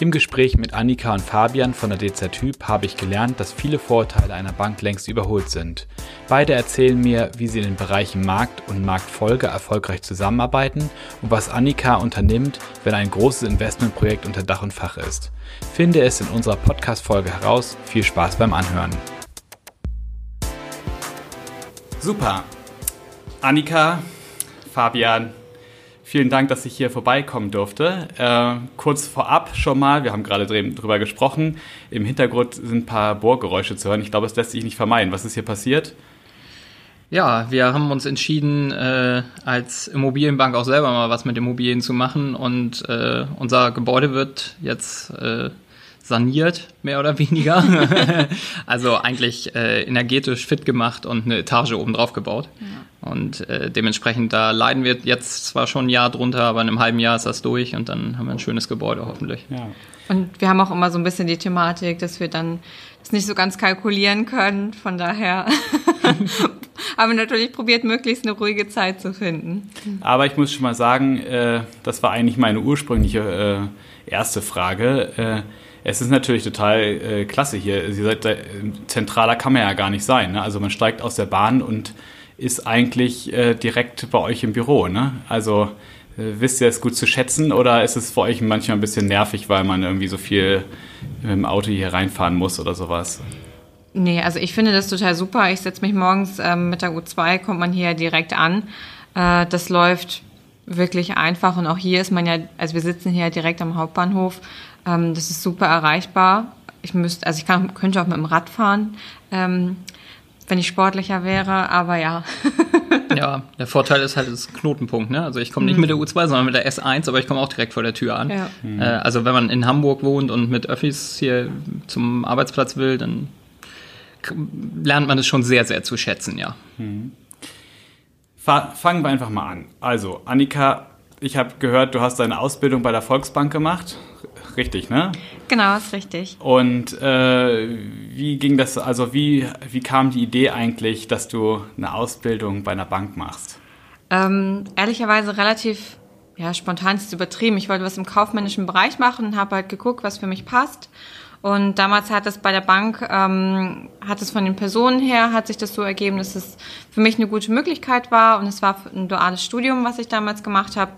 Im Gespräch mit Annika und Fabian von der DZ Typ habe ich gelernt, dass viele Vorteile einer Bank längst überholt sind. Beide erzählen mir, wie sie in den Bereichen Markt und Marktfolge erfolgreich zusammenarbeiten und was Annika unternimmt, wenn ein großes Investmentprojekt unter Dach und Fach ist. Finde es in unserer Podcast-Folge heraus. Viel Spaß beim Anhören. Super. Annika, Fabian, Vielen Dank, dass ich hier vorbeikommen durfte. Äh, kurz vorab schon mal, wir haben gerade drüber gesprochen, im Hintergrund sind ein paar Bohrgeräusche zu hören. Ich glaube, es lässt sich nicht vermeiden. Was ist hier passiert? Ja, wir haben uns entschieden, äh, als Immobilienbank auch selber mal was mit Immobilien zu machen und äh, unser Gebäude wird jetzt äh, saniert, mehr oder weniger. also eigentlich äh, energetisch fit gemacht und eine Etage oben drauf gebaut. Ja. Und äh, dementsprechend, da leiden wir jetzt zwar schon ein Jahr drunter, aber in einem halben Jahr ist das durch und dann haben wir ein schönes Gebäude hoffentlich. Ja. Und wir haben auch immer so ein bisschen die Thematik, dass wir dann das nicht so ganz kalkulieren können. Von daher haben wir natürlich probiert, möglichst eine ruhige Zeit zu finden. Aber ich muss schon mal sagen, äh, das war eigentlich meine ursprüngliche äh, erste Frage. Es ist natürlich total äh, klasse hier. Sie seid, äh, zentraler kann man ja gar nicht sein. Ne? Also man steigt aus der Bahn und ist eigentlich äh, direkt bei euch im Büro. Ne? Also äh, wisst ihr es gut zu schätzen oder ist es für euch manchmal ein bisschen nervig, weil man irgendwie so viel mit dem Auto hier reinfahren muss oder sowas? Nee, also ich finde das total super. Ich setze mich morgens ähm, mit der U2, kommt man hier direkt an. Äh, das läuft wirklich einfach und auch hier ist man ja, also wir sitzen hier direkt am Hauptbahnhof. Ähm, das ist super erreichbar. Ich müsste, also ich kann, könnte auch mit dem Rad fahren, ähm, wenn ich sportlicher wäre, aber ja. ja, der Vorteil ist halt das Knotenpunkt, ne? Also ich komme nicht mhm. mit der U2, sondern mit der S1, aber ich komme auch direkt vor der Tür an. Ja. Mhm. Äh, also wenn man in Hamburg wohnt und mit Öffis hier zum Arbeitsplatz will, dann lernt man es schon sehr, sehr zu schätzen, ja. Mhm. Fangen wir einfach mal an. Also, Annika, ich habe gehört, du hast deine Ausbildung bei der Volksbank gemacht richtig, ne? Genau, ist richtig. Und äh, wie ging das, also wie, wie kam die Idee eigentlich, dass du eine Ausbildung bei einer Bank machst? Ähm, ehrlicherweise relativ ja, spontan ist es übertrieben. Ich wollte was im kaufmännischen Bereich machen und habe halt geguckt, was für mich passt. Und damals hat es bei der Bank, ähm, hat es von den Personen her, hat sich das so ergeben, dass es für mich eine gute Möglichkeit war. Und es war ein duales Studium, was ich damals gemacht habe.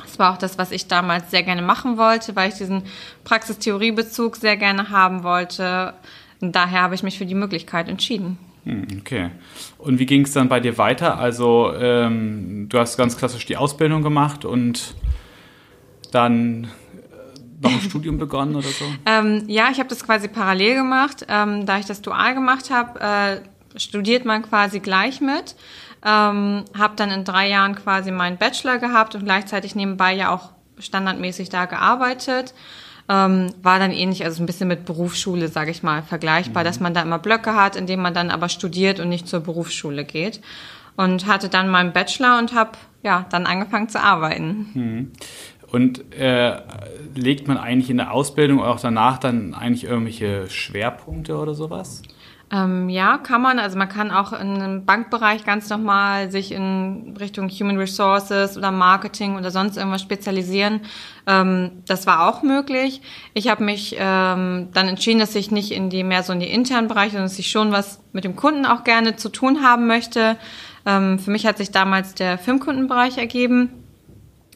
Das war auch das, was ich damals sehr gerne machen wollte, weil ich diesen Praxistheoriebezug sehr gerne haben wollte. Und daher habe ich mich für die Möglichkeit entschieden. Hm, okay. Und wie ging es dann bei dir weiter? Also ähm, du hast ganz klassisch die Ausbildung gemacht und dann äh, noch ein Studium begonnen oder so? Ähm, ja, ich habe das quasi parallel gemacht. Ähm, da ich das dual gemacht habe, äh, studiert man quasi gleich mit. Ähm, habe dann in drei Jahren quasi meinen Bachelor gehabt und gleichzeitig nebenbei ja auch standardmäßig da gearbeitet. Ähm, war dann ähnlich, also ein bisschen mit Berufsschule, sage ich mal, vergleichbar, mhm. dass man da immer Blöcke hat, in denen man dann aber studiert und nicht zur Berufsschule geht. Und hatte dann meinen Bachelor und habe ja dann angefangen zu arbeiten. Mhm. Und äh, legt man eigentlich in der Ausbildung auch danach dann eigentlich irgendwelche Schwerpunkte oder sowas? Ähm, ja, kann man. Also man kann auch im Bankbereich ganz nochmal sich in Richtung Human Resources oder Marketing oder sonst irgendwas spezialisieren. Ähm, das war auch möglich. Ich habe mich ähm, dann entschieden, dass ich nicht in die mehr so in die internen Bereiche, sondern dass ich schon was mit dem Kunden auch gerne zu tun haben möchte. Ähm, für mich hat sich damals der Firmenkundenbereich ergeben.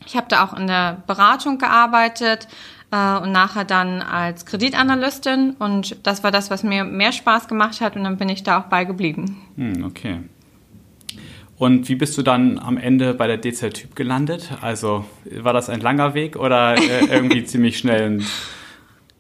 Ich habe da auch in der Beratung gearbeitet, äh, und nachher dann als Kreditanalystin. Und das war das, was mir mehr Spaß gemacht hat und dann bin ich da auch beigeblieben. Hm, okay. Und wie bist du dann am Ende bei der DZ Typ gelandet? Also war das ein langer Weg oder äh, irgendwie ziemlich schnell und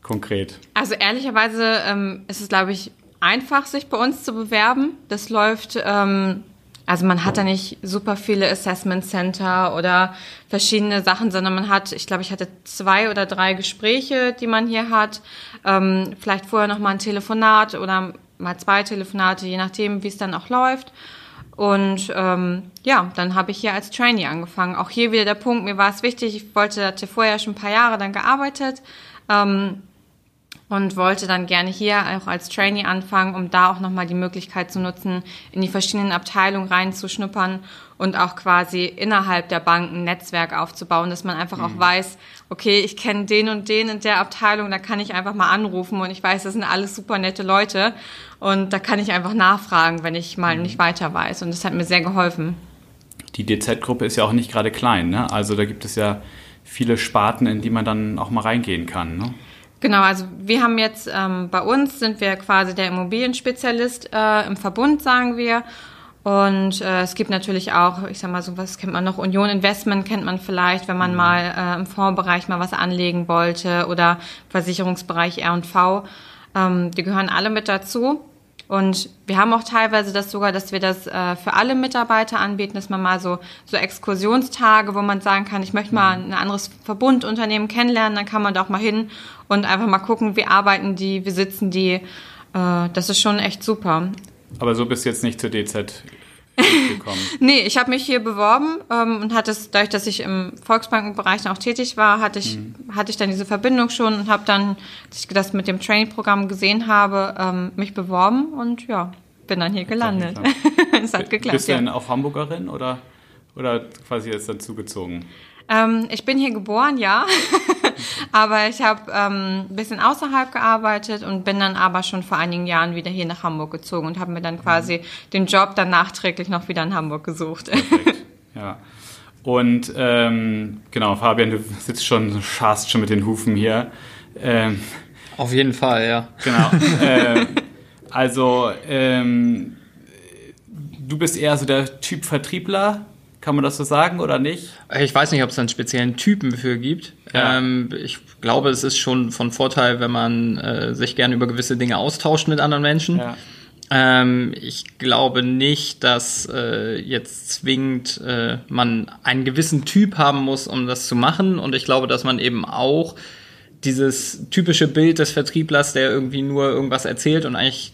konkret? Also ehrlicherweise ähm, ist es, glaube ich, einfach, sich bei uns zu bewerben. Das läuft ähm, also man hat da nicht super viele Assessment Center oder verschiedene Sachen, sondern man hat, ich glaube, ich hatte zwei oder drei Gespräche, die man hier hat. Ähm, vielleicht vorher noch mal ein Telefonat oder mal zwei Telefonate, je nachdem, wie es dann auch läuft. Und ähm, ja, dann habe ich hier als Trainee angefangen. Auch hier wieder der Punkt, mir war es wichtig, ich wollte, hatte vorher schon ein paar Jahre dann gearbeitet. Ähm, und wollte dann gerne hier auch als Trainee anfangen, um da auch nochmal die Möglichkeit zu nutzen, in die verschiedenen Abteilungen reinzuschnuppern und auch quasi innerhalb der Bank ein Netzwerk aufzubauen, dass man einfach mhm. auch weiß, okay, ich kenne den und den in der Abteilung, da kann ich einfach mal anrufen und ich weiß, das sind alles super nette Leute und da kann ich einfach nachfragen, wenn ich mal mhm. nicht weiter weiß und das hat mir sehr geholfen. Die DZ-Gruppe ist ja auch nicht gerade klein, ne? Also da gibt es ja viele Sparten, in die man dann auch mal reingehen kann, ne? Genau, also wir haben jetzt ähm, bei uns sind wir quasi der Immobilienspezialist äh, im Verbund, sagen wir. Und äh, es gibt natürlich auch, ich sag mal, so was kennt man noch, Union Investment kennt man vielleicht, wenn man mhm. mal äh, im Fondsbereich mal was anlegen wollte oder Versicherungsbereich R&V. Ähm, die gehören alle mit dazu. Und wir haben auch teilweise das sogar, dass wir das äh, für alle Mitarbeiter anbieten, dass man mal so, so Exkursionstage, wo man sagen kann, ich möchte mal ein anderes Verbundunternehmen kennenlernen, dann kann man da auch mal hin und einfach mal gucken, wie arbeiten die, wie sitzen die. Äh, das ist schon echt super. Aber so bist du jetzt nicht zur DZ gekommen? nee, ich habe mich hier beworben ähm, und hatte es, dadurch, dass ich im Volksbankenbereich auch tätig war, hatte ich, mhm. hatte ich dann diese Verbindung schon und habe dann, als ich das mit dem Training-Programm gesehen habe, ähm, mich beworben und ja, bin dann hier gelandet. es hat geklappt. Bist du denn auch Hamburgerin oder, oder quasi jetzt dazugezogen? Ähm, ich bin hier geboren, ja. aber ich habe ähm, ein bisschen außerhalb gearbeitet und bin dann aber schon vor einigen Jahren wieder hier nach Hamburg gezogen und habe mir dann quasi mhm. den Job dann nachträglich noch wieder in Hamburg gesucht. Perfekt. Ja. Und ähm, genau, Fabian, du sitzt schon, scharst schon mit den Hufen hier. Ähm, Auf jeden Fall, ja. Genau. äh, also, ähm, du bist eher so der Typ Vertriebler, kann man das so sagen oder nicht? Ich weiß nicht, ob es einen speziellen Typen für gibt. Ja. Ähm, ich glaube, es ist schon von Vorteil, wenn man äh, sich gerne über gewisse Dinge austauscht mit anderen Menschen. Ja. Ähm, ich glaube nicht, dass äh, jetzt zwingend äh, man einen gewissen Typ haben muss, um das zu machen. Und ich glaube, dass man eben auch dieses typische Bild des Vertrieblers, der irgendwie nur irgendwas erzählt und eigentlich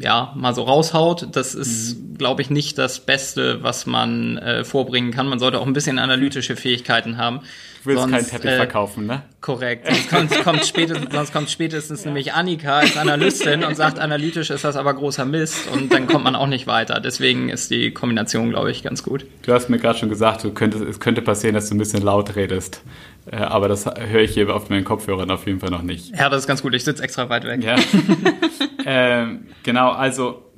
ja, mal so raushaut. Das ist, mhm. glaube ich, nicht das Beste, was man äh, vorbringen kann. Man sollte auch ein bisschen analytische Fähigkeiten haben. Du willst sonst, keinen Teppich äh, verkaufen, ne? Korrekt. Sonst kommt, kommt spätestens, sonst kommt spätestens ja. nämlich Annika als Analystin und sagt, analytisch ist das aber großer Mist und dann kommt man auch nicht weiter. Deswegen ist die Kombination, glaube ich, ganz gut. Du hast mir gerade schon gesagt, du könntest, es könnte passieren, dass du ein bisschen laut redest. Äh, aber das höre ich hier auf meinen Kopfhörern auf jeden Fall noch nicht. Ja, das ist ganz gut. Ich sitze extra weit weg. Ja. ähm, genau, also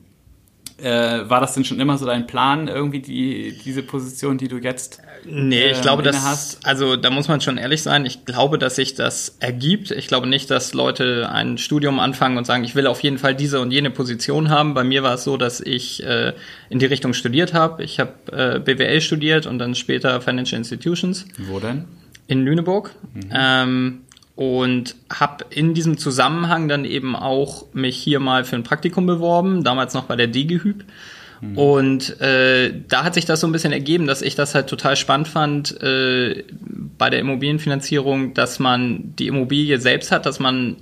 äh, war das denn schon immer so dein Plan, irgendwie die, diese Position, die du jetzt Nee, ich glaube, ähm, dass, also da muss man schon ehrlich sein, ich glaube, dass sich das ergibt. Ich glaube nicht, dass Leute ein Studium anfangen und sagen, ich will auf jeden Fall diese und jene Position haben. Bei mir war es so, dass ich äh, in die Richtung studiert habe. Ich habe äh, BWL studiert und dann später Financial Institutions. Wo denn? In Lüneburg. Mhm. Ähm, und habe in diesem Zusammenhang dann eben auch mich hier mal für ein Praktikum beworben, damals noch bei der DGHÜB. Mhm. Und äh, da hat sich das so ein bisschen ergeben, dass ich das halt total spannend fand äh, bei der Immobilienfinanzierung, dass man die Immobilie selbst hat, dass man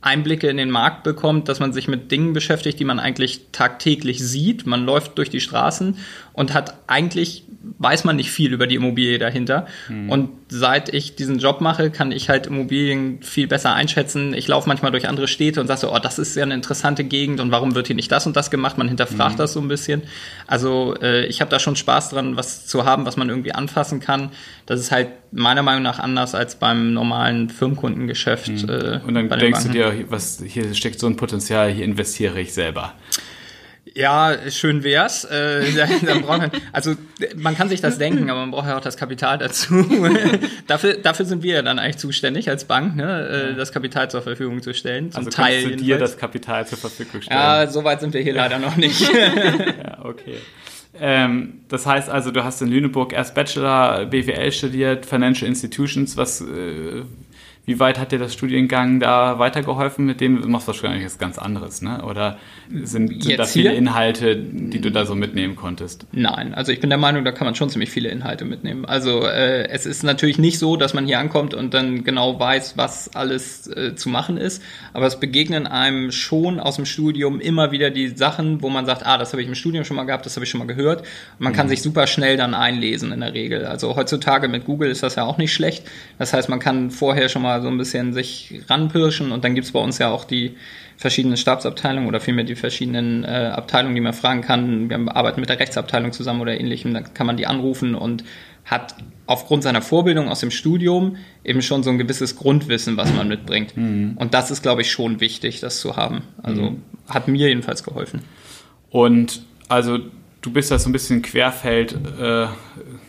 Einblicke in den Markt bekommt, dass man sich mit Dingen beschäftigt, die man eigentlich tagtäglich sieht. Man läuft durch die Straßen und hat eigentlich weiß man nicht viel über die Immobilie dahinter. Mhm. Und seit ich diesen Job mache, kann ich halt Immobilien viel besser einschätzen. Ich laufe manchmal durch andere Städte und sage so, oh, das ist ja eine interessante Gegend und warum wird hier nicht das und das gemacht? Man hinterfragt mhm. das so ein bisschen. Also äh, ich habe da schon Spaß dran, was zu haben, was man irgendwie anfassen kann. Das ist halt meiner Meinung nach anders als beim normalen Firmenkundengeschäft. Mhm. Äh, und dann denkst du dir, was hier steckt so ein Potenzial, hier investiere ich selber. Ja, schön wär's. Äh, dann braucht man, also man kann sich das denken, aber man braucht ja auch das Kapital dazu. dafür, dafür sind wir ja dann eigentlich zuständig als Bank, ne, äh, das Kapital zur Verfügung zu stellen. Zum also Teil du dir das Kapital zur Verfügung stellen. Ja, so weit sind wir hier leider noch nicht. ja, okay. Ähm, das heißt also, du hast in Lüneburg erst Bachelor BWL studiert, Financial Institutions. Was äh, wie weit hat dir das Studiengang da weitergeholfen? Mit dem du machst du wahrscheinlich was ganz anderes, ne? Oder sind, sind da viele hier? Inhalte, die du da so mitnehmen konntest? Nein, also ich bin der Meinung, da kann man schon ziemlich viele Inhalte mitnehmen. Also äh, es ist natürlich nicht so, dass man hier ankommt und dann genau weiß, was alles äh, zu machen ist, aber es begegnen einem schon aus dem Studium immer wieder die Sachen, wo man sagt, ah, das habe ich im Studium schon mal gehabt, das habe ich schon mal gehört. Und man mhm. kann sich super schnell dann einlesen in der Regel. Also heutzutage mit Google ist das ja auch nicht schlecht. Das heißt, man kann vorher schon mal so ein bisschen sich ranpirschen und dann gibt's bei uns ja auch die verschiedenen Stabsabteilungen oder vielmehr die verschiedenen äh, Abteilungen, die man fragen kann. Wir arbeiten mit der Rechtsabteilung zusammen oder ähnlichem, dann kann man die anrufen und hat aufgrund seiner Vorbildung aus dem Studium eben schon so ein gewisses Grundwissen, was man mitbringt. Mhm. Und das ist, glaube ich, schon wichtig, das zu haben. Also mhm. hat mir jedenfalls geholfen. Und also du bist da so ein bisschen Querfeld. Äh,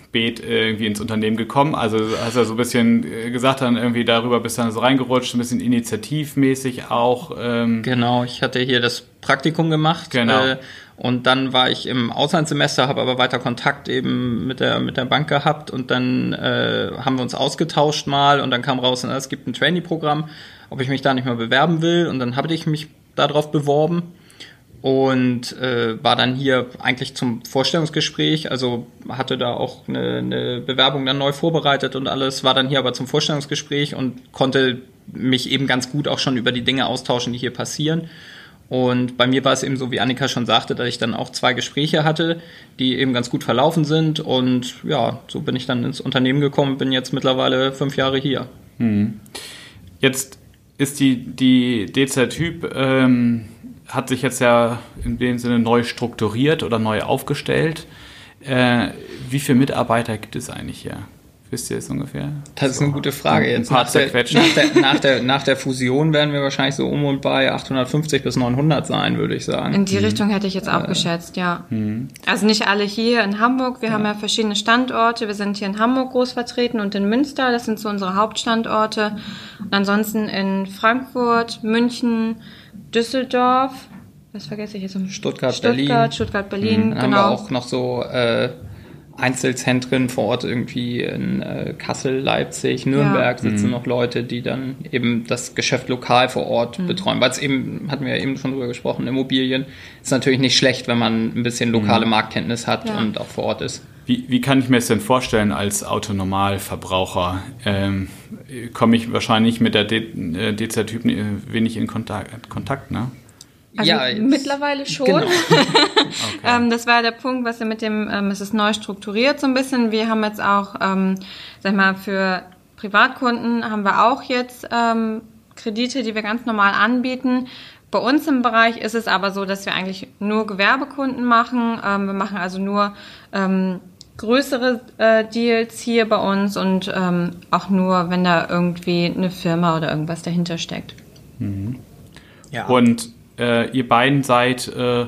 spät irgendwie ins Unternehmen gekommen. Also hast du ja so ein bisschen äh, gesagt, dann irgendwie darüber bist dann so reingerutscht, ein bisschen initiativmäßig auch. Ähm. Genau, ich hatte hier das Praktikum gemacht. Genau. Äh, und dann war ich im Auslandssemester, habe aber weiter Kontakt eben mit der mit der Bank gehabt und dann äh, haben wir uns ausgetauscht mal und dann kam raus, na, es gibt ein Trainee-Programm, ob ich mich da nicht mal bewerben will und dann habe ich mich darauf beworben und äh, war dann hier eigentlich zum Vorstellungsgespräch, also hatte da auch eine, eine Bewerbung dann neu vorbereitet und alles, war dann hier aber zum Vorstellungsgespräch und konnte mich eben ganz gut auch schon über die Dinge austauschen, die hier passieren. Und bei mir war es eben so, wie Annika schon sagte, dass ich dann auch zwei Gespräche hatte, die eben ganz gut verlaufen sind. Und ja, so bin ich dann ins Unternehmen gekommen, bin jetzt mittlerweile fünf Jahre hier. Hm. Jetzt ist die, die DZ-Typ ähm, hat sich jetzt ja in dem Sinne neu strukturiert oder neu aufgestellt. Äh, wie viele Mitarbeiter gibt es eigentlich hier? Wisst ihr es ungefähr? Das ist eine gute Frage. Jetzt nach der, nach, der, nach, der, nach der Fusion werden wir wahrscheinlich so um und bei 850 bis 900 sein, würde ich sagen. In die mhm. Richtung hätte ich jetzt auch äh, geschätzt, ja. Mhm. Also nicht alle hier in Hamburg. Wir ja. haben ja verschiedene Standorte. Wir sind hier in Hamburg groß vertreten und in Münster. Das sind so unsere Hauptstandorte. Und ansonsten in Frankfurt, München, Düsseldorf, was vergesse ich jetzt? Stuttgart, Stuttgart Berlin. Stuttgart, Berlin, mhm. genau. Haben wir auch noch so äh, Einzelzentren vor Ort irgendwie in äh, Kassel, Leipzig, Nürnberg ja. sitzen mhm. noch Leute, die dann eben das Geschäft lokal vor Ort mhm. betreuen. Weil es eben, hatten wir ja eben schon drüber gesprochen, Immobilien ist natürlich nicht schlecht, wenn man ein bisschen lokale mhm. Marktkenntnis hat ja. und auch vor Ort ist. Wie, wie kann ich mir das denn vorstellen als Autonormalverbraucher? Ähm, Komme ich wahrscheinlich mit der DZ-Typen äh, wenig in Kontakt, Kontakt ne? Also ja, mittlerweile schon. Genau. okay. ähm, das war der Punkt, was wir mit dem, ähm, es ist neu strukturiert so ein bisschen. Wir haben jetzt auch, ähm, sag mal, für Privatkunden haben wir auch jetzt ähm, Kredite, die wir ganz normal anbieten. Bei uns im Bereich ist es aber so, dass wir eigentlich nur Gewerbekunden machen. Ähm, wir machen also nur ähm, größere äh, Deals hier bei uns und ähm, auch nur, wenn da irgendwie eine Firma oder irgendwas dahinter steckt. Mhm. Ja. Und äh, ihr beiden seid äh,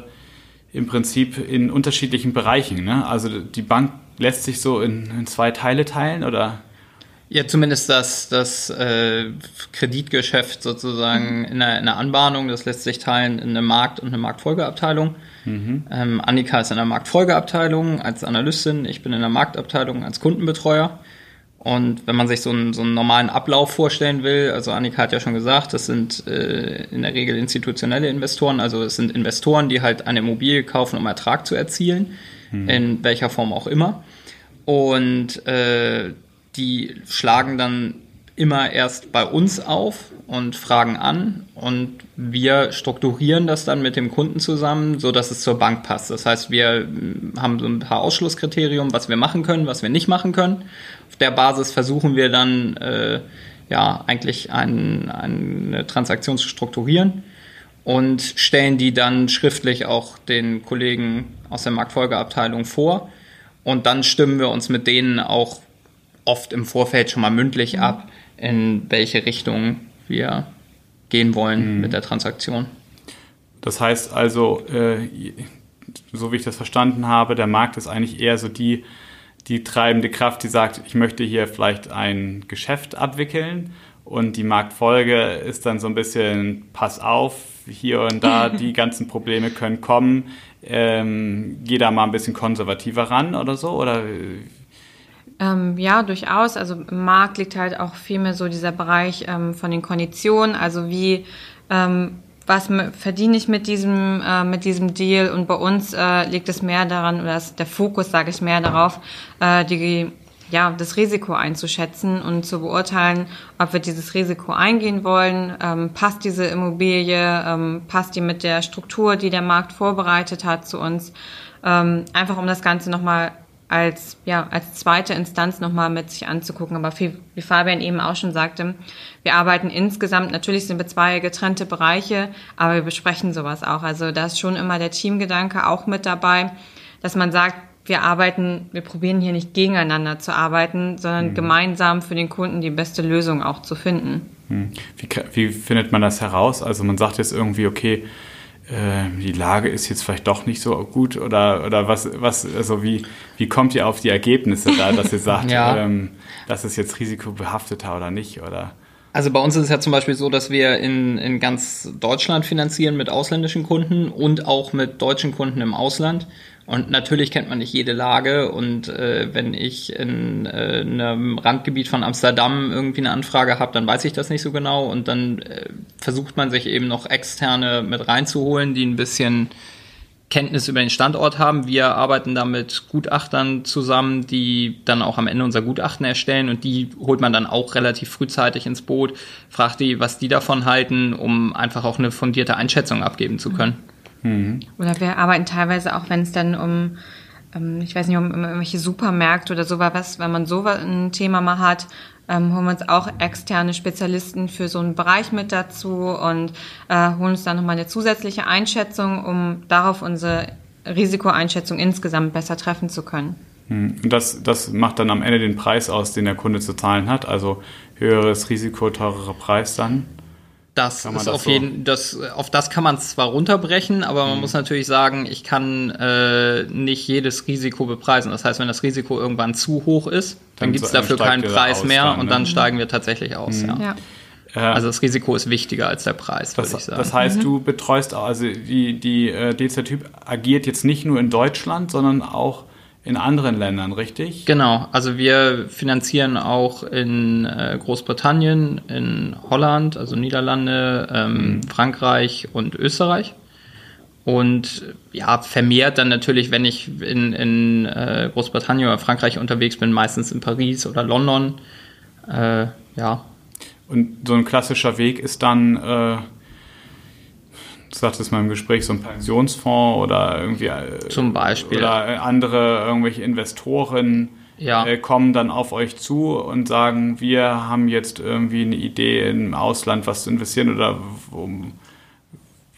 im Prinzip in unterschiedlichen Bereichen. Ne? Also die Bank lässt sich so in, in zwei Teile teilen oder? Ja, zumindest das, das äh, Kreditgeschäft sozusagen in der, in der Anbahnung, das lässt sich teilen in eine Markt- und eine Marktfolgeabteilung. Mhm. Ähm, Annika ist in der Marktfolgeabteilung als Analystin, ich bin in der Marktabteilung als Kundenbetreuer. Und wenn man sich so einen, so einen normalen Ablauf vorstellen will, also Annika hat ja schon gesagt, das sind äh, in der Regel institutionelle Investoren, also es sind Investoren, die halt eine Immobilie kaufen, um Ertrag zu erzielen, mhm. in welcher Form auch immer. Und äh, die schlagen dann immer erst bei uns auf und fragen an und wir strukturieren das dann mit dem Kunden zusammen, so dass es zur Bank passt. Das heißt, wir haben so ein paar Ausschlusskriterien, was wir machen können, was wir nicht machen können der Basis versuchen wir dann äh, ja eigentlich ein, eine Transaktion zu strukturieren und stellen die dann schriftlich auch den Kollegen aus der Marktfolgeabteilung vor. Und dann stimmen wir uns mit denen auch oft im Vorfeld schon mal mündlich ab, in welche Richtung wir gehen wollen mhm. mit der Transaktion. Das heißt also, äh, so wie ich das verstanden habe, der Markt ist eigentlich eher so die die treibende Kraft, die sagt, ich möchte hier vielleicht ein Geschäft abwickeln und die Marktfolge ist dann so ein bisschen, pass auf, hier und da, die ganzen Probleme können kommen, ähm, geh da mal ein bisschen konservativer ran oder so, oder? Ähm, ja, durchaus. Also im Markt liegt halt auch viel mehr so dieser Bereich ähm, von den Konditionen, also wie ähm, was verdiene ich mit diesem, äh, mit diesem Deal? Und bei uns äh, liegt es mehr daran, oder der Fokus, sage ich, mehr darauf, äh, die, ja, das Risiko einzuschätzen und zu beurteilen, ob wir dieses Risiko eingehen wollen, ähm, passt diese Immobilie, ähm, passt die mit der Struktur, die der Markt vorbereitet hat zu uns, ähm, einfach um das Ganze nochmal als, ja, als zweite Instanz nochmal mit sich anzugucken. Aber wie, wie Fabian eben auch schon sagte, wir arbeiten insgesamt, natürlich sind wir zwei getrennte Bereiche, aber wir besprechen sowas auch. Also da ist schon immer der Teamgedanke auch mit dabei, dass man sagt, wir arbeiten, wir probieren hier nicht gegeneinander zu arbeiten, sondern mhm. gemeinsam für den Kunden die beste Lösung auch zu finden. Mhm. Wie, wie findet man das heraus? Also man sagt jetzt irgendwie, okay, die Lage ist jetzt vielleicht doch nicht so gut oder, oder was, was, also wie, wie kommt ihr auf die Ergebnisse da, dass ihr sagt, ja. ähm, das ist jetzt risikobehafteter oder nicht, oder? Also bei uns ist es ja zum Beispiel so, dass wir in, in ganz Deutschland finanzieren mit ausländischen Kunden und auch mit deutschen Kunden im Ausland. Und natürlich kennt man nicht jede Lage und äh, wenn ich in äh, einem Randgebiet von Amsterdam irgendwie eine Anfrage habe, dann weiß ich das nicht so genau und dann äh, versucht man sich eben noch externe mit reinzuholen, die ein bisschen Kenntnis über den Standort haben. Wir arbeiten da mit Gutachtern zusammen, die dann auch am Ende unser Gutachten erstellen und die holt man dann auch relativ frühzeitig ins Boot, fragt die, was die davon halten, um einfach auch eine fundierte Einschätzung abgeben zu können. Mhm. Oder wir arbeiten teilweise auch, wenn es dann um, ähm, ich weiß nicht, um irgendwelche Supermärkte oder sowas, wenn man so ein Thema mal hat, ähm, holen wir uns auch externe Spezialisten für so einen Bereich mit dazu und äh, holen uns dann nochmal eine zusätzliche Einschätzung, um darauf unsere Risikoeinschätzung insgesamt besser treffen zu können. Mhm. Und das, das macht dann am Ende den Preis aus, den der Kunde zu zahlen hat, also höheres Risiko, teurerer Preis dann? Das ist das auf so? jeden, das, auf das kann man zwar runterbrechen, aber man mhm. muss natürlich sagen, ich kann äh, nicht jedes Risiko bepreisen. Das heißt, wenn das Risiko irgendwann zu hoch ist, dann, dann gibt es dafür keinen Preis mehr dann, und dann ne? steigen wir tatsächlich aus. Mhm. Ja. ja. Also das Risiko ist wichtiger als der Preis, würde ich sagen. Das heißt, mhm. du betreust, also die, die äh, DZ-Typ agiert jetzt nicht nur in Deutschland, sondern auch in anderen Ländern, richtig? Genau, also wir finanzieren auch in äh, Großbritannien, in Holland, also Niederlande, ähm, mhm. Frankreich und Österreich. Und ja, vermehrt dann natürlich, wenn ich in, in äh, Großbritannien oder Frankreich unterwegs bin, meistens in Paris oder London. Äh, ja. Und so ein klassischer Weg ist dann äh, du sagtest mal im Gespräch, so ein Pensionsfonds oder irgendwie. Äh, Zum Beispiel. Oder andere, irgendwelche Investoren ja. äh, kommen dann auf euch zu und sagen, wir haben jetzt irgendwie eine Idee im Ausland was zu investieren oder um,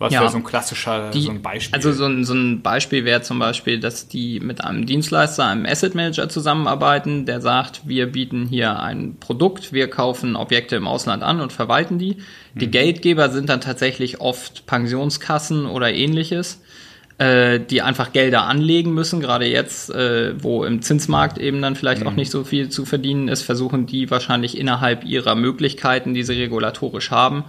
was ja. wäre so ein klassischer die, so ein Beispiel? Also so ein, so ein Beispiel wäre zum Beispiel, dass die mit einem Dienstleister, einem Asset Manager zusammenarbeiten, der sagt, wir bieten hier ein Produkt, wir kaufen Objekte im Ausland an und verwalten die. Die mhm. Geldgeber sind dann tatsächlich oft Pensionskassen oder ähnliches, äh, die einfach Gelder anlegen müssen. Gerade jetzt, äh, wo im Zinsmarkt eben dann vielleicht mhm. auch nicht so viel zu verdienen ist, versuchen die wahrscheinlich innerhalb ihrer Möglichkeiten, die sie regulatorisch haben,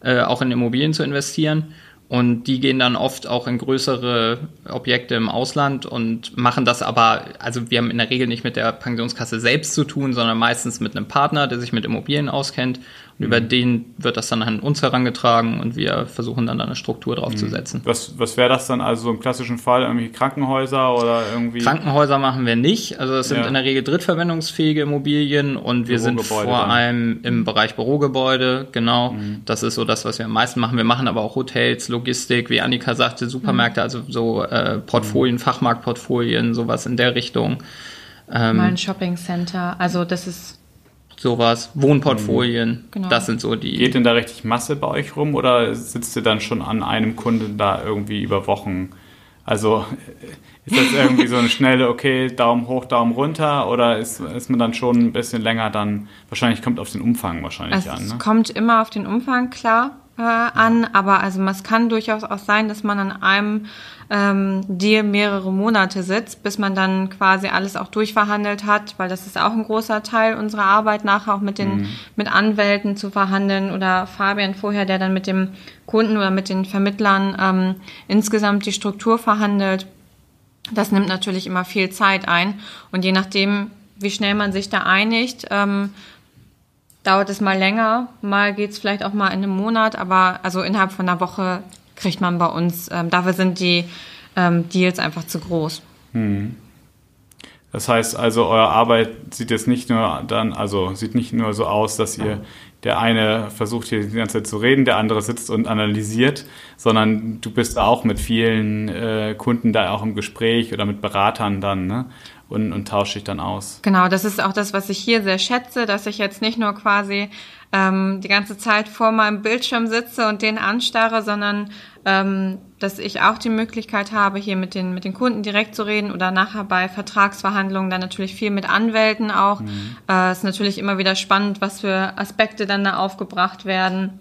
äh, auch in Immobilien zu investieren. Und die gehen dann oft auch in größere Objekte im Ausland und machen das aber, also wir haben in der Regel nicht mit der Pensionskasse selbst zu tun, sondern meistens mit einem Partner, der sich mit Immobilien auskennt und über mhm. den wird das dann an uns herangetragen und wir versuchen dann eine Struktur draufzusetzen. Mhm. Was, was wäre das dann also im klassischen Fall? Irgendwie Krankenhäuser oder irgendwie? Krankenhäuser machen wir nicht. Also das sind ja. in der Regel drittverwendungsfähige Immobilien und wir sind vor dann. allem im Bereich Bürogebäude, genau. Mhm. Das ist so das, was wir am meisten machen. Wir machen aber auch Hotels, Logistik, wie Annika sagte, Supermärkte, also so äh, Portfolien, mhm. Fachmarktportfolien, sowas in der Richtung. Ähm, Mal ein Shopping Center. Also das ist sowas, Wohnportfolien, mhm. genau. das sind so die. Geht denn da richtig Masse bei euch rum oder sitzt ihr dann schon an einem Kunden da irgendwie über Wochen? Also ist das irgendwie so eine schnelle, okay, Daumen hoch, Daumen runter oder ist, ist man dann schon ein bisschen länger dann, wahrscheinlich kommt auf den Umfang wahrscheinlich also an. Ne? Es kommt immer auf den Umfang, klar äh, an, aber also es kann durchaus auch sein, dass man an einem ähm, Deal mehrere Monate sitzt, bis man dann quasi alles auch durchverhandelt hat, weil das ist auch ein großer Teil unserer Arbeit nachher auch mit den mhm. mit Anwälten zu verhandeln oder Fabian vorher, der dann mit dem Kunden oder mit den Vermittlern ähm, insgesamt die Struktur verhandelt. Das nimmt natürlich immer viel Zeit ein und je nachdem, wie schnell man sich da einigt, ähm, dauert es mal länger, mal geht es vielleicht auch mal in einem Monat, aber also innerhalb von einer Woche kriegt man bei uns, ähm, dafür sind die ähm, Deals einfach zu groß. Hm. Das heißt also, eure Arbeit sieht jetzt nicht nur dann, also sieht nicht nur so aus, dass ihr der eine versucht hier die ganze Zeit zu reden, der andere sitzt und analysiert, sondern du bist auch mit vielen äh, Kunden da auch im Gespräch oder mit Beratern dann, ne? Und, und tauscht dich dann aus. Genau, das ist auch das, was ich hier sehr schätze, dass ich jetzt nicht nur quasi ähm, die ganze Zeit vor meinem Bildschirm sitze und den anstarre, sondern ähm, dass ich auch die Möglichkeit habe, hier mit den, mit den Kunden direkt zu reden oder nachher bei Vertragsverhandlungen dann natürlich viel mit Anwälten auch. Mhm. Äh, ist natürlich immer wieder spannend, was für Aspekte dann da aufgebracht werden.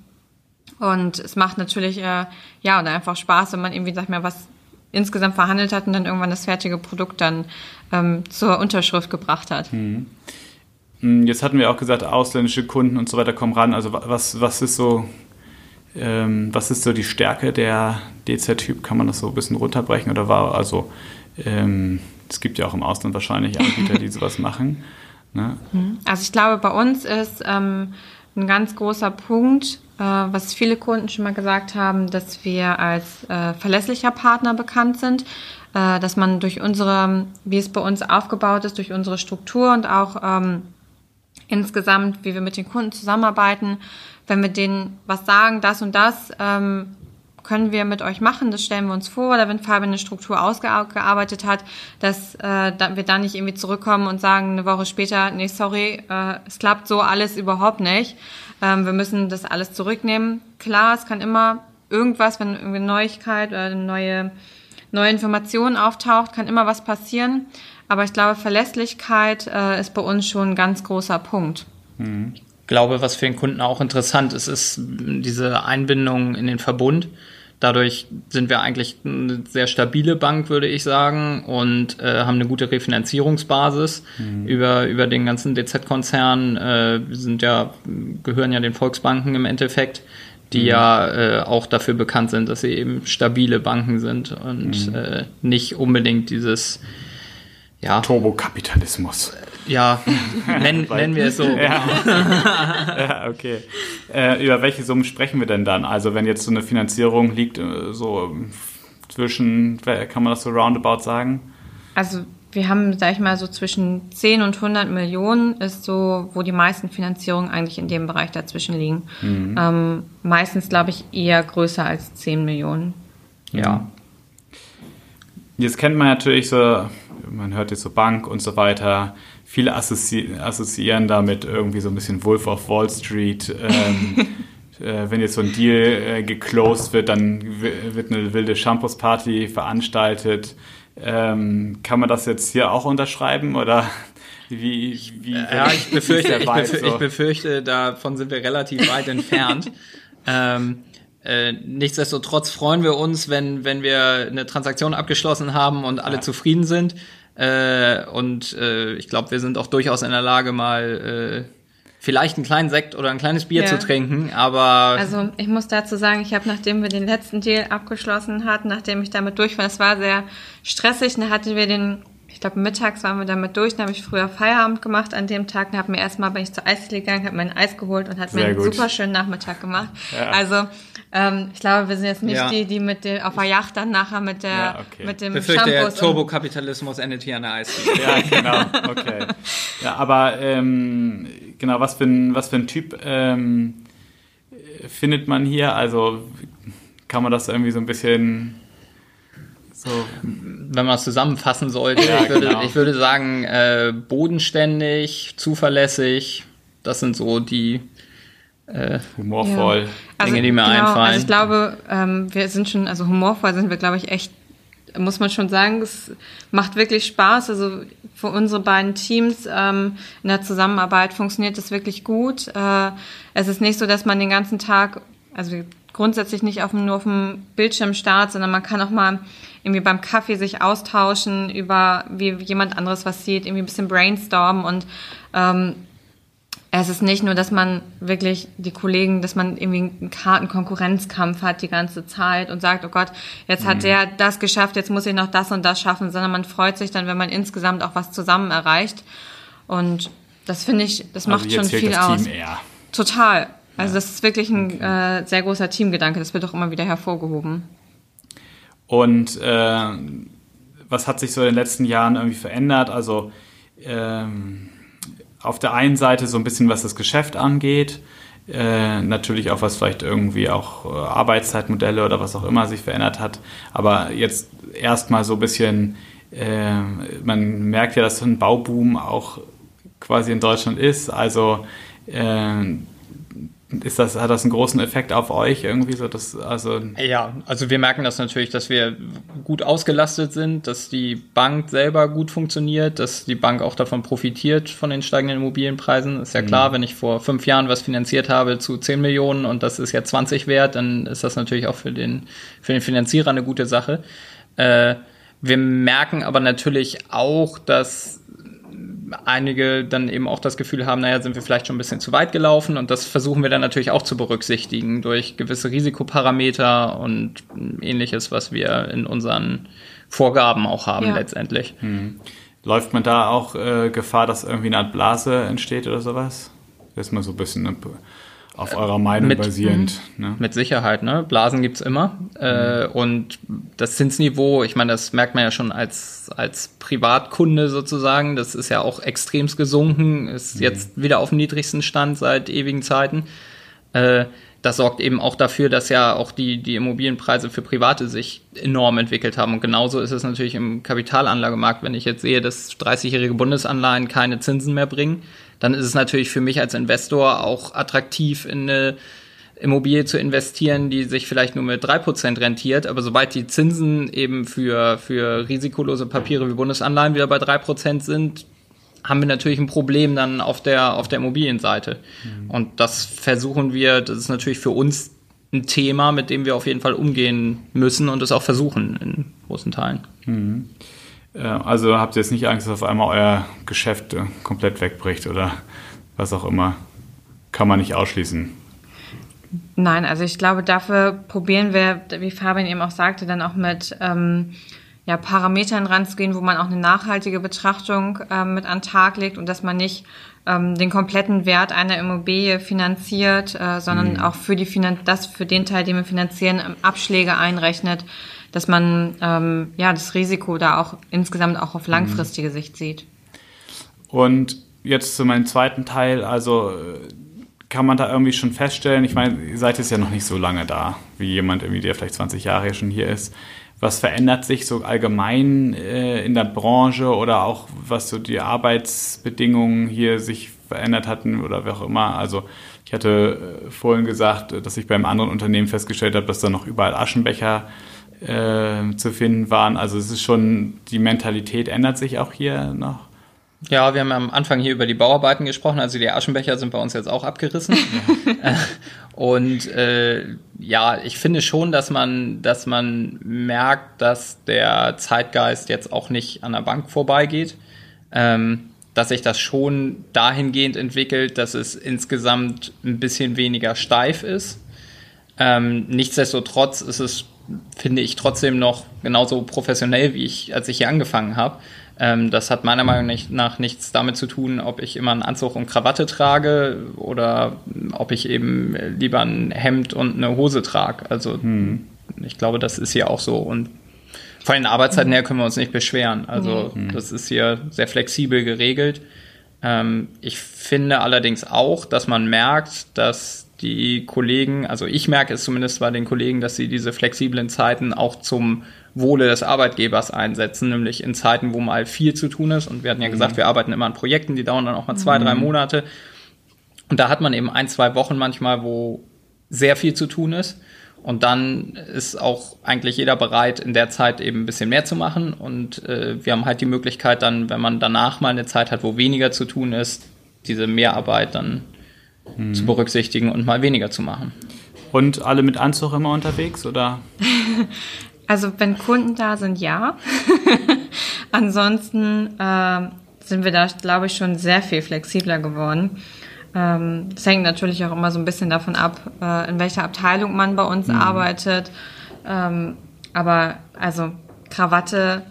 Und es macht natürlich, äh, ja, oder einfach Spaß, wenn man irgendwie, sag ich mal, was insgesamt verhandelt hat und dann irgendwann das fertige Produkt dann ähm, zur Unterschrift gebracht hat. Mhm. Jetzt hatten wir auch gesagt, ausländische Kunden und so weiter kommen ran. Also was, was ist so ähm, was ist so die Stärke der DZ-Typ? Kann man das so ein bisschen runterbrechen? Oder war also, ähm, es gibt ja auch im Ausland wahrscheinlich Anbieter, die sowas machen. Ne? Mhm. Also ich glaube, bei uns ist ähm, ein ganz großer Punkt, was viele Kunden schon mal gesagt haben, dass wir als äh, verlässlicher Partner bekannt sind, äh, dass man durch unsere, wie es bei uns aufgebaut ist, durch unsere Struktur und auch ähm, insgesamt, wie wir mit den Kunden zusammenarbeiten, wenn wir denen was sagen, das und das ähm, können wir mit euch machen, das stellen wir uns vor, oder wenn Fabian eine Struktur ausgearbeitet hat, dass äh, wir dann nicht irgendwie zurückkommen und sagen eine Woche später, nee, sorry, äh, es klappt so alles überhaupt nicht. Ähm, wir müssen das alles zurücknehmen. Klar, es kann immer irgendwas, wenn eine Neuigkeit oder eine neue, neue Information auftaucht, kann immer was passieren. Aber ich glaube, Verlässlichkeit äh, ist bei uns schon ein ganz großer Punkt. Mhm glaube, was für den Kunden auch interessant ist, ist diese Einbindung in den Verbund. Dadurch sind wir eigentlich eine sehr stabile Bank, würde ich sagen, und äh, haben eine gute Refinanzierungsbasis mhm. über, über den ganzen DZ-Konzern. Äh, sind ja, gehören ja den Volksbanken im Endeffekt, die mhm. ja äh, auch dafür bekannt sind, dass sie eben stabile Banken sind und mhm. äh, nicht unbedingt dieses ja, Turbokapitalismus. Ja, nennen, nennen wir es so. Ja, ja okay. Äh, über welche Summen sprechen wir denn dann? Also wenn jetzt so eine Finanzierung liegt, äh, so zwischen, kann man das so roundabout sagen? Also wir haben, sag ich mal, so zwischen 10 und 100 Millionen ist so, wo die meisten Finanzierungen eigentlich in dem Bereich dazwischen liegen. Mhm. Ähm, meistens, glaube ich, eher größer als 10 Millionen. Ja. Jetzt kennt man natürlich so, man hört jetzt so Bank und so weiter, viele assozi assoziieren damit irgendwie so ein bisschen Wolf of Wall Street. Ähm, äh, wenn jetzt so ein Deal äh, geclosed wird, dann wird eine wilde Shampoos-Party veranstaltet. Ähm, kann man das jetzt hier auch unterschreiben oder wie, wie ja, ich befürchte, ich, befürchte, so? ich befürchte, davon sind wir relativ weit entfernt. Ähm, äh, nichtsdestotrotz freuen wir uns, wenn, wenn wir eine Transaktion abgeschlossen haben und alle ja. zufrieden sind. Äh, und äh, ich glaube, wir sind auch durchaus in der Lage, mal äh, vielleicht einen kleinen Sekt oder ein kleines Bier ja. zu trinken, aber. Also ich muss dazu sagen, ich habe, nachdem wir den letzten Deal abgeschlossen hatten, nachdem ich damit durch war, es war sehr stressig, dann hatten wir den, ich glaube, mittags waren wir damit durch, dann habe ich früher Feierabend gemacht an dem Tag, dann habe mir erstmal, bin ich zur Eisdiele gegangen, habe mein Eis geholt und hat mir einen super schönen Nachmittag gemacht. Ja. Also ähm, ich glaube, wir sind jetzt nicht ja. die, die mit der, auf der Yacht dann nachher mit der, ja, okay. mit dem Befürchte, Shampoo. Der Turbokapitalismus endet hier an der Eisdiele. ja, genau, okay. Ja, aber ähm, genau, was für ein, was für ein Typ ähm, findet man hier? Also kann man das irgendwie so ein bisschen so. Wenn man es zusammenfassen sollte, ja, ich, würde, genau. ich würde sagen, äh, bodenständig, zuverlässig, das sind so die äh, humorvoll. Ja. Also, Dinge, die mir genau, einfallen. Also ich glaube, ähm, wir sind schon, also humorvoll sind wir, glaube ich, echt, muss man schon sagen, es macht wirklich Spaß. Also für unsere beiden Teams ähm, in der Zusammenarbeit funktioniert das wirklich gut. Äh, es ist nicht so, dass man den ganzen Tag, also grundsätzlich nicht auf, nur auf dem Bildschirm starrt, sondern man kann auch mal irgendwie beim Kaffee sich austauschen über wie jemand anderes was sieht, irgendwie ein bisschen brainstormen und ähm, es ist nicht nur, dass man wirklich die Kollegen, dass man irgendwie einen harten Konkurrenzkampf hat die ganze Zeit und sagt, oh Gott, jetzt hat mhm. der das geschafft, jetzt muss ich noch das und das schaffen, sondern man freut sich dann, wenn man insgesamt auch was zusammen erreicht. Und das finde ich, das also macht schon viel aus. Total. Also das ist wirklich ein okay. äh, sehr großer Teamgedanke. Das wird auch immer wieder hervorgehoben. Und äh, was hat sich so in den letzten Jahren irgendwie verändert? Also ähm, auf der einen Seite so ein bisschen, was das Geschäft angeht, äh, natürlich auch was vielleicht irgendwie auch äh, Arbeitszeitmodelle oder was auch immer sich verändert hat, aber jetzt erstmal so ein bisschen äh, man merkt ja, dass so ein Bauboom auch quasi in Deutschland ist. Also äh, ist das, hat das einen großen Effekt auf euch irgendwie so? Dass, also ja, also wir merken das natürlich, dass wir gut ausgelastet sind, dass die Bank selber gut funktioniert, dass die Bank auch davon profitiert von den steigenden Immobilienpreisen. Ist ja klar, mhm. wenn ich vor fünf Jahren was finanziert habe zu 10 Millionen und das ist jetzt 20 wert, dann ist das natürlich auch für den, für den Finanzierer eine gute Sache. Äh, wir merken aber natürlich auch, dass einige dann eben auch das Gefühl haben, naja, sind wir vielleicht schon ein bisschen zu weit gelaufen und das versuchen wir dann natürlich auch zu berücksichtigen durch gewisse Risikoparameter und ähnliches, was wir in unseren Vorgaben auch haben ja. letztendlich. Hm. Läuft man da auch äh, Gefahr, dass irgendwie eine Art Blase entsteht oder sowas? Das ist mal so ein bisschen auf eurer Meinung mit, basierend. Ne? Mit Sicherheit, ne? Blasen gibt's immer. Mhm. Äh, und das Zinsniveau, ich meine, das merkt man ja schon als, als Privatkunde sozusagen, das ist ja auch extremst gesunken, ist mhm. jetzt wieder auf dem niedrigsten Stand seit ewigen Zeiten. Äh, das sorgt eben auch dafür, dass ja auch die, die Immobilienpreise für Private sich enorm entwickelt haben. Und genauso ist es natürlich im Kapitalanlagemarkt. Wenn ich jetzt sehe, dass 30-jährige Bundesanleihen keine Zinsen mehr bringen, dann ist es natürlich für mich als Investor auch attraktiv, in eine Immobilie zu investieren, die sich vielleicht nur mit drei Prozent rentiert. Aber sobald die Zinsen eben für, für risikolose Papiere wie Bundesanleihen wieder bei drei Prozent sind, haben wir natürlich ein Problem dann auf der, auf der Immobilienseite. Mhm. Und das versuchen wir, das ist natürlich für uns ein Thema, mit dem wir auf jeden Fall umgehen müssen und es auch versuchen in großen Teilen. Mhm. Also habt ihr jetzt nicht Angst, dass auf einmal euer Geschäft äh, komplett wegbricht oder was auch immer? Kann man nicht ausschließen. Nein, also ich glaube, dafür probieren wir, wie Fabian eben auch sagte, dann auch mit ähm, ja, Parametern ranzugehen, wo man auch eine nachhaltige Betrachtung ähm, mit an den Tag legt und dass man nicht ähm, den kompletten Wert einer Immobilie finanziert, äh, sondern mhm. auch für die Finan das für den Teil, den wir finanzieren, Abschläge einrechnet dass man ähm, ja das Risiko da auch insgesamt auch auf langfristige mhm. Sicht sieht. Und jetzt zu meinem zweiten Teil, also kann man da irgendwie schon feststellen, ich meine, ihr seid jetzt ja noch nicht so lange da, wie jemand irgendwie, der vielleicht 20 Jahre schon hier ist. Was verändert sich so allgemein äh, in der Branche oder auch was so die Arbeitsbedingungen hier sich verändert hatten oder wie auch immer? Also ich hatte äh, vorhin gesagt, dass ich beim anderen Unternehmen festgestellt habe, dass da noch überall Aschenbecher äh, zu finden waren. Also es ist schon, die Mentalität ändert sich auch hier noch. Ja, wir haben am Anfang hier über die Bauarbeiten gesprochen. Also die Aschenbecher sind bei uns jetzt auch abgerissen. Und äh, ja, ich finde schon, dass man, dass man merkt, dass der Zeitgeist jetzt auch nicht an der Bank vorbeigeht. Ähm, dass sich das schon dahingehend entwickelt, dass es insgesamt ein bisschen weniger steif ist. Ähm, nichtsdestotrotz ist es finde ich trotzdem noch genauso professionell, wie ich, als ich hier angefangen habe. Ähm, das hat meiner Meinung nach nichts damit zu tun, ob ich immer einen Anzug und Krawatte trage oder ob ich eben lieber ein Hemd und eine Hose trage. Also hm. ich glaube, das ist hier auch so. Und von den Arbeitszeiten her können wir uns nicht beschweren. Also hm. das ist hier sehr flexibel geregelt. Ähm, ich finde allerdings auch, dass man merkt, dass die Kollegen, also ich merke es zumindest bei den Kollegen, dass sie diese flexiblen Zeiten auch zum Wohle des Arbeitgebers einsetzen, nämlich in Zeiten, wo mal viel zu tun ist. Und wir hatten ja gesagt, mhm. wir arbeiten immer an Projekten, die dauern dann auch mal zwei, mhm. drei Monate. Und da hat man eben ein, zwei Wochen manchmal, wo sehr viel zu tun ist. Und dann ist auch eigentlich jeder bereit, in der Zeit eben ein bisschen mehr zu machen. Und äh, wir haben halt die Möglichkeit dann, wenn man danach mal eine Zeit hat, wo weniger zu tun ist, diese Mehrarbeit dann hm. zu berücksichtigen und mal weniger zu machen. Und alle mit Anzug immer unterwegs, oder? Also wenn Kunden da sind, ja. Ansonsten äh, sind wir da, glaube ich, schon sehr viel flexibler geworden. Ähm, das hängt natürlich auch immer so ein bisschen davon ab, äh, in welcher Abteilung man bei uns mhm. arbeitet. Ähm, aber also Krawatte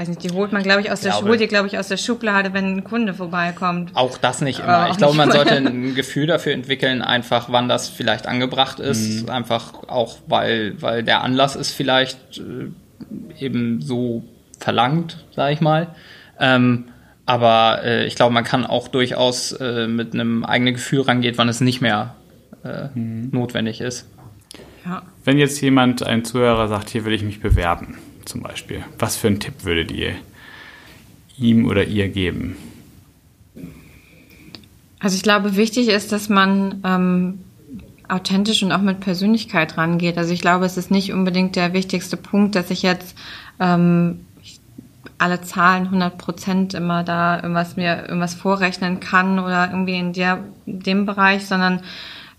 weiß nicht, die holt man, glaube ich, aus der, glaube, holt ihr, glaube ich, aus der Schublade, wenn ein Kunde vorbeikommt. Auch das nicht immer. Äh, ich glaube, man sollte ein Gefühl dafür entwickeln, einfach wann das vielleicht angebracht ist. Mhm. Einfach auch, weil, weil der Anlass ist vielleicht äh, eben so verlangt, sage ich mal. Ähm, aber äh, ich glaube, man kann auch durchaus äh, mit einem eigenen Gefühl rangehen, wann es nicht mehr äh, mhm. notwendig ist. Ja. Wenn jetzt jemand, ein Zuhörer sagt, hier will ich mich bewerben zum Beispiel. Was für einen Tipp würdet ihr ihm oder ihr geben? Also ich glaube, wichtig ist, dass man ähm, authentisch und auch mit Persönlichkeit rangeht. Also ich glaube, es ist nicht unbedingt der wichtigste Punkt, dass ich jetzt ähm, alle Zahlen 100 Prozent immer da irgendwas mir irgendwas vorrechnen kann oder irgendwie in der dem Bereich, sondern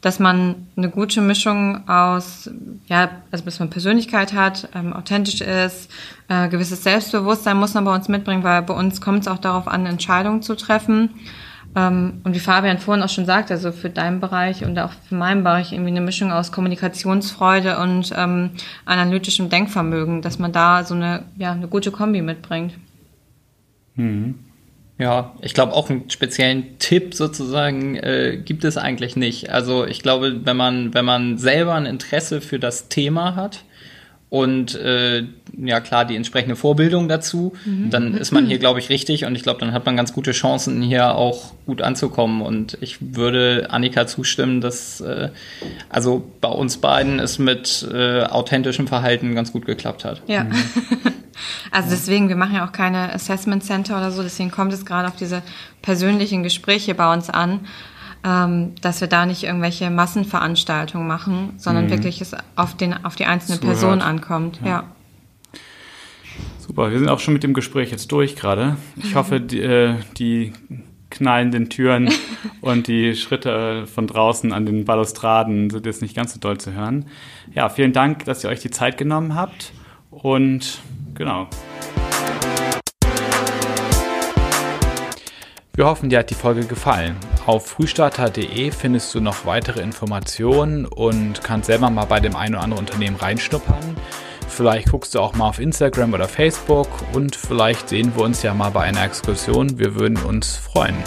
dass man eine gute Mischung aus, ja, also bis man Persönlichkeit hat, ähm, authentisch ist, äh, gewisses Selbstbewusstsein muss man bei uns mitbringen, weil bei uns kommt es auch darauf an, Entscheidungen zu treffen. Ähm, und wie Fabian vorhin auch schon sagt, also für deinen Bereich und auch für meinen Bereich irgendwie eine Mischung aus Kommunikationsfreude und ähm, analytischem Denkvermögen, dass man da so eine, ja, eine gute Kombi mitbringt. Mhm. Ja, ich glaube auch einen speziellen Tipp sozusagen äh, gibt es eigentlich nicht. Also ich glaube, wenn man wenn man selber ein Interesse für das Thema hat und äh, ja klar die entsprechende Vorbildung dazu, mhm. dann ist man hier glaube ich richtig und ich glaube, dann hat man ganz gute Chancen hier auch gut anzukommen und ich würde Annika zustimmen, dass äh, also bei uns beiden es mit äh, authentischem Verhalten ganz gut geklappt hat. Ja. Mhm. Also deswegen, wir machen ja auch keine Assessment Center oder so, deswegen kommt es gerade auf diese persönlichen Gespräche bei uns an, ähm, dass wir da nicht irgendwelche Massenveranstaltungen machen, sondern mhm. wirklich es auf, den, auf die einzelne Zuhört. Person ankommt. Ja. ja. Super, wir sind auch schon mit dem Gespräch jetzt durch gerade. Ich hoffe, die, äh, die knallenden Türen und die Schritte von draußen an den Balustraden sind jetzt nicht ganz so doll zu hören. Ja, vielen Dank, dass ihr euch die Zeit genommen habt und Genau. Wir hoffen, dir hat die Folge gefallen. Auf frühstarter.de findest du noch weitere Informationen und kannst selber mal bei dem einen oder anderen Unternehmen reinschnuppern. Vielleicht guckst du auch mal auf Instagram oder Facebook und vielleicht sehen wir uns ja mal bei einer Exkursion. Wir würden uns freuen.